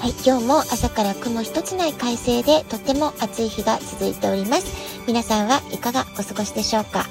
はい、今日も朝から雲一つない快晴でとても暑い日が続いております。皆さんはいかがお過ごしでしょうか？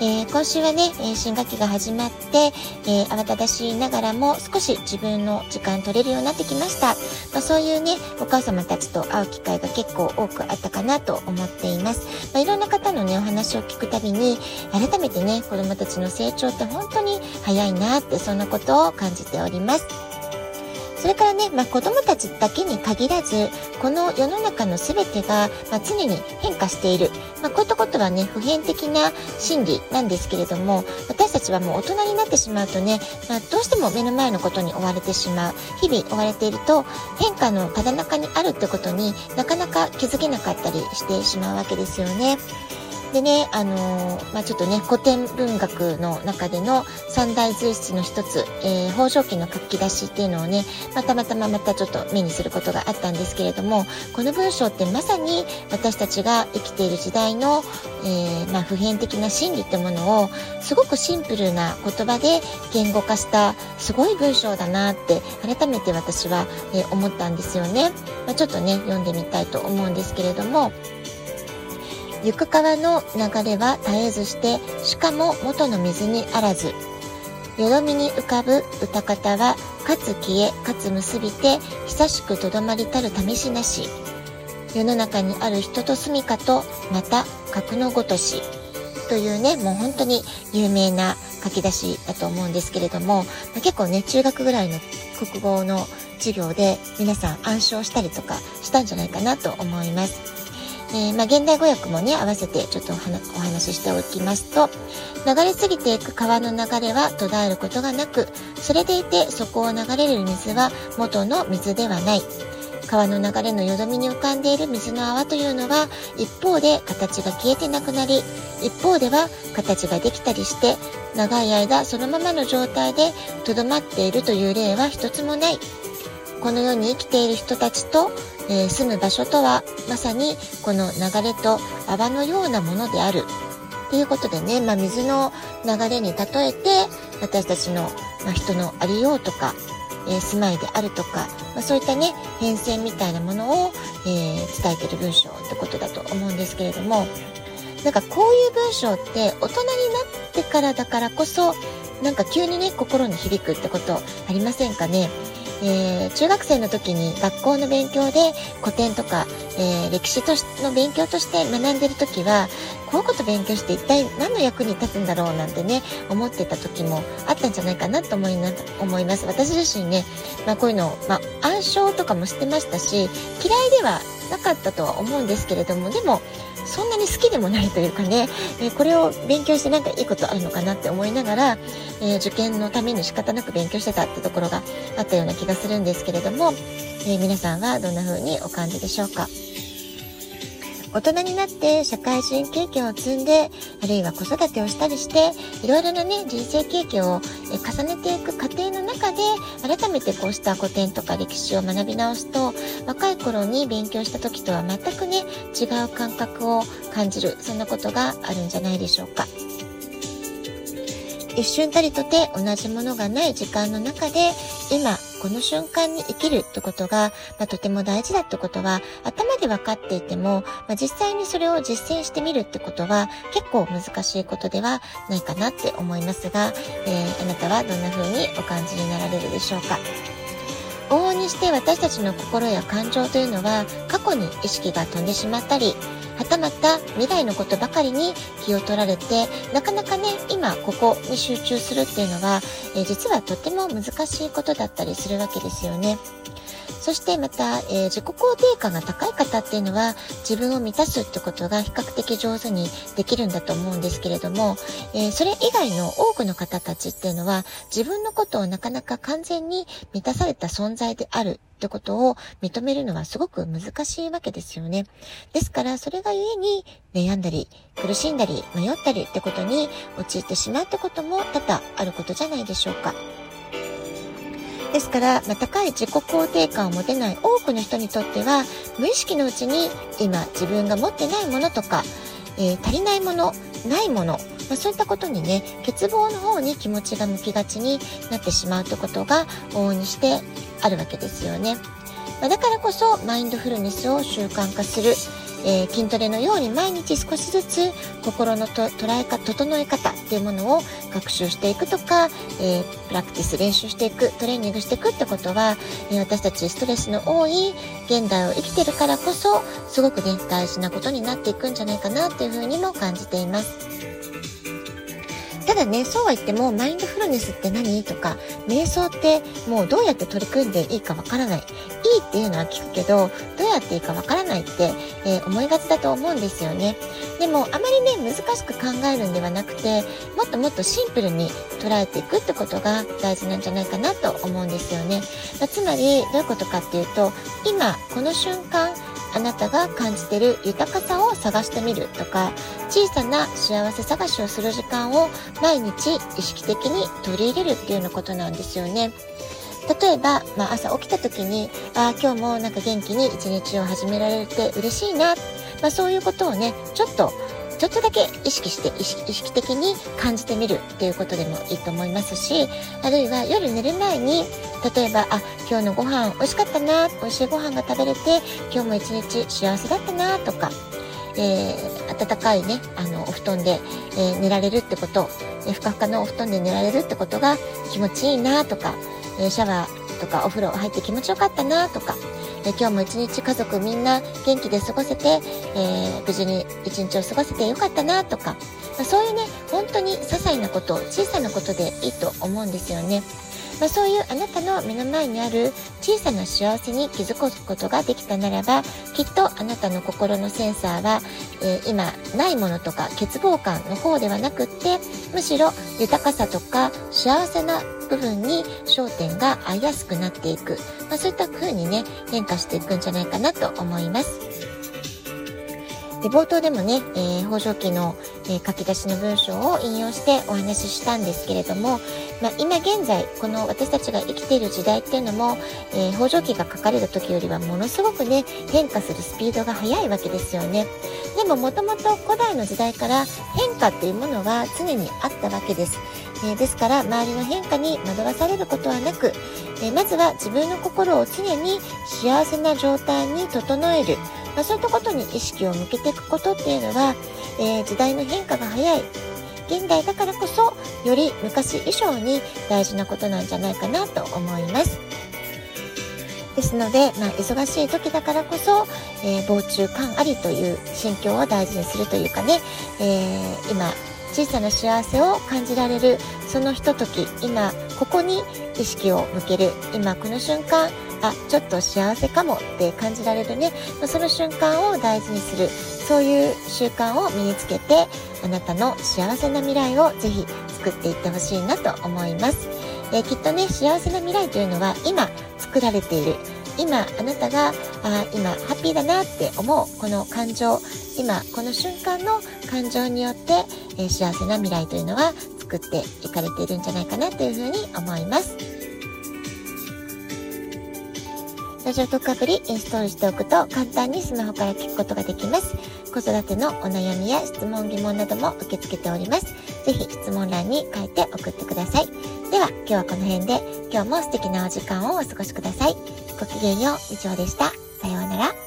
えー、今週はね、え新学期が始まって、えー、慌ただしいながらも少し自分の時間取れるようになってきました。まあ、そういうね、お母様たちと会う機会が結構多くあったかなと思っています。まあ、いろんな方のね、お話を聞くたびに、改めてね、子供たちの成長って本当に早いなって、そんなことを感じております。それからね、まあ、子供たちだけに限らず、この世の中の全てが、まあ、常に変化している。まあ、こういったことはね、普遍的な心理なんですけれども、私たちはもう大人になってしまうとね、まあ、どうしても目の前のことに追われてしまう。日々追われていると、変化のただ中にあるってことになかなか気づけなかったりしてしまうわけですよね。でね、あのー、まあ、ちょっとね、古典文学の中での三大随筆の一つ、えー、北条記の書き出しっていうのをね、ま、たまたままたちょっと目にすることがあったんですけれども、この文章ってまさに私たちが生きている時代の、えー、まあ、普遍的な真理ってものを、すごくシンプルな言葉で言語化したすごい文章だなって改めて私は、え思ったんですよね。ま、ちょっとね、読んでみたいと思うんですけれども、行く川の流れは絶えずして、しかも元の水にあらず。よどみに浮かぶ歌方は、かつ消え、かつ結びて、久しくとどまりたる試しなし。世の中にある人と住みかと、また、格のごとし。というね、もう本当に有名な書き出しだと思うんですけれども、ま、結構ね、中学ぐらいの国語の授業で皆さん暗唱したりとかしたんじゃないかなと思います。えー、まあ、現代語訳もね、合わせてちょっとお話ししておきますと、流れ過ぎていく川の流れは途絶えることがなく、それでいてそこを流れる水は元の水ではない。川の流れのよどみに浮かんでいる水の泡というのは、一方で形が消えてなくなり、一方では形ができたりして、長い間そのままの状態で留まっているという例は一つもない。この世に生きている人たちとえー、住む場所とはまさにこの流れと泡のようなものである。っていうことでね、まあ、水の流れに例えて私たちの、まあ、人のありようとか、えー、住まいであるとか、まあ、そういったね変遷みたいなものを、えー、伝えてる文章ってことだと思うんですけれどもなんかこういう文章って大人になってからだからこそなんか急にね心に響くってことありませんかね？えー、中学生の時に学校の勉強で古典とか、えー、歴史としの勉強として学んでる時はこういうこと勉強して一体何の役に立つんだろうなんてね思ってた時もあったんじゃないかなと思いな思います。私自身ね、まあ、こういうの、まあ、暗唱とかもしてましたし嫌いではなかったとは思うんですけれどもでもそんなに好きでもないというかね、えー、これを勉強してなんかいいことあるのかなって思いながら、えー、受験のために仕方なく勉強してたってところがあったような気がするんですけれども、え、皆さんはどんな風にお感じでしょうか？大人になって社会人経験を積んで、あるいは子育てをしたりして、いろいろなね、人生経験を重ねていく過程の中で、改めてこうした古典とか歴史を学び直すと、若い頃に勉強した時とは全くね、違う感覚を感じる、そんなことがあるんじゃないでしょうか。一瞬たりとて同じものがない時間の中で、今、この瞬間に生きるってことが、まあ、とても大事だってことは、頭で分かっていても、まあ、実際にそれを実践してみるってことは、結構難しいことではないかなって思いますが、えー、あなたはどんな風にお感じになられるでしょうか？往々にして私たちの心や感情というのは過去に意識が飛んでしまったりはたまた未来のことばかりに気を取られて、なかなかね、今ここに集中するっていうのは、えー、実はとても難しいことだったりするわけですよね。そしてまた、えー、自己肯定感が高い方っていうのは自分を満たすってことが比較的上手にできるんだと思うんですけれども、えー、それ以外の多くの方たちっていうのは自分のことをなかなか完全に満たされた存在であるってことを認めるのはすごく難しいわけですよね。ですから、それがゆえに悩んだり、苦しんだり、迷ったりってことに陥ってしまうってことも多々あることじゃないでしょうか。ですから、まあ、高い自己肯定感を持てない多くの人にとっては、無意識のうちに今自分が持ってないものとか、えー、足りないもの、ないもの、まあ、そういったことにね、欠乏の方に気持ちが向きがちになってしまうということが往々にしてあるわけですよね。まあ、だからこそ、マインドフルネスを習慣化する。えー、筋トレのように毎日少しずつ心のと捉えか、整え方っていうものを学習していくとか、えー、プラクティス練習していく、トレーニングしていくってことは、えー、私たちストレスの多い現代を生きてるからこそ、すごくね、大事なことになっていくんじゃないかなっていうふうにも感じています。ただね、そうは言っても、マインドフルネスって何？とか、瞑想ってもうどうやって取り組んでいいかわからない。いいっていうのは聞くけど、どうやっていいかわからないって、えー、思いがちだと思うんですよね。でも、あまりね、難しく考えるんではなくて、もっともっとシンプルに捉えていくってことが大事なんじゃないかなと思うんですよね。ま、つまり、どういうことかっていうと、今、この瞬間、あなたが感じてる豊かさを探してみるとか小さな幸せ探しをする時間を毎日意識的に取り入れるっていうようなことなんですよね。例えば、まあ、朝起きた時に、ああ、今日もなんか元気に一日を始められて嬉しいな。まあ、そういうことをね、ちょっとちょっとだけ意識して意識的に感じてみるっていうことでもいいと思いますしあるいは夜寝る前に例えばあ今日のご飯美味しかったな美味しいご飯が食べれて今日も一日幸せだったなとかえー、暖かいね、あの、お布団で、えー、寝られるってこと、ふかふかのお布団で寝られるってことが気持ちいいなとか、えシャワーとかお風呂入って気持ちよかったなとか、え今日も一日家族みんな元気で過ごせて、え、無事に一日を過ごせてよかったなとか、まあ、そういうね、本当に些細なこと、小さなことでいいと思うんですよね。まあ、そういうあなたの目の前にある小さな幸せに気づくことができたならばきっとあなたの心のセンサーは、えー、今ないものとか欠乏感の方ではなくってむしろ豊かさとか幸せな部分に焦点が合いやすくなっていく、まあ、そういった風にね変化していくんじゃないかなと思います。で冒頭でもね、えー、北条記の、えー、書き出しの文章を引用してお話ししたんですけれども、まあ、今現在この私たちが生きている時代っていうのも、えー、北条記が書かれた時よりはものすごくね変化するスピードが速いわけですよね。でももともと古代の時代から変化っていうものが常にあったわけです、えー、ですから周りの変化に惑わされることはなく、え、まずは自分の心を常に幸せな状態に整える。まあ、そういったことに意識を向けていくことっていうのは、えー、時代の変化が早い現代だからこそより昔以上に大事なことなんじゃないかなと思います。ですので、まあ、忙しい時だからこそ、えー、防虫感ありという心境を大事にするというかね、えー、今小さな幸せを感じられるそのひととき今ここに意識を向ける今この瞬間あちょっと幸せかもって感じられるね。まその瞬間を大事にする。そういう習慣を身につけてあなたの幸せな未来をぜひ作っていってほしいなと思います、えー、きっとね幸せな未来というのは今作られている。今あなたがあ今ハッピーだなって思うこの感情。今この瞬間の感情によって、えー、幸せな未来というのは作っていかれているんじゃないかなというふうに思います。ラジオトークアプリインストールしておくと簡単にスマホから聞くことができます。子育てのお悩みや質問疑問なども受け付けております。ぜひ質問欄に書いて送ってください。では今日はこの辺で今日も素敵なお時間をお過ごしください。ごきげんよう、以上でした。さようなら。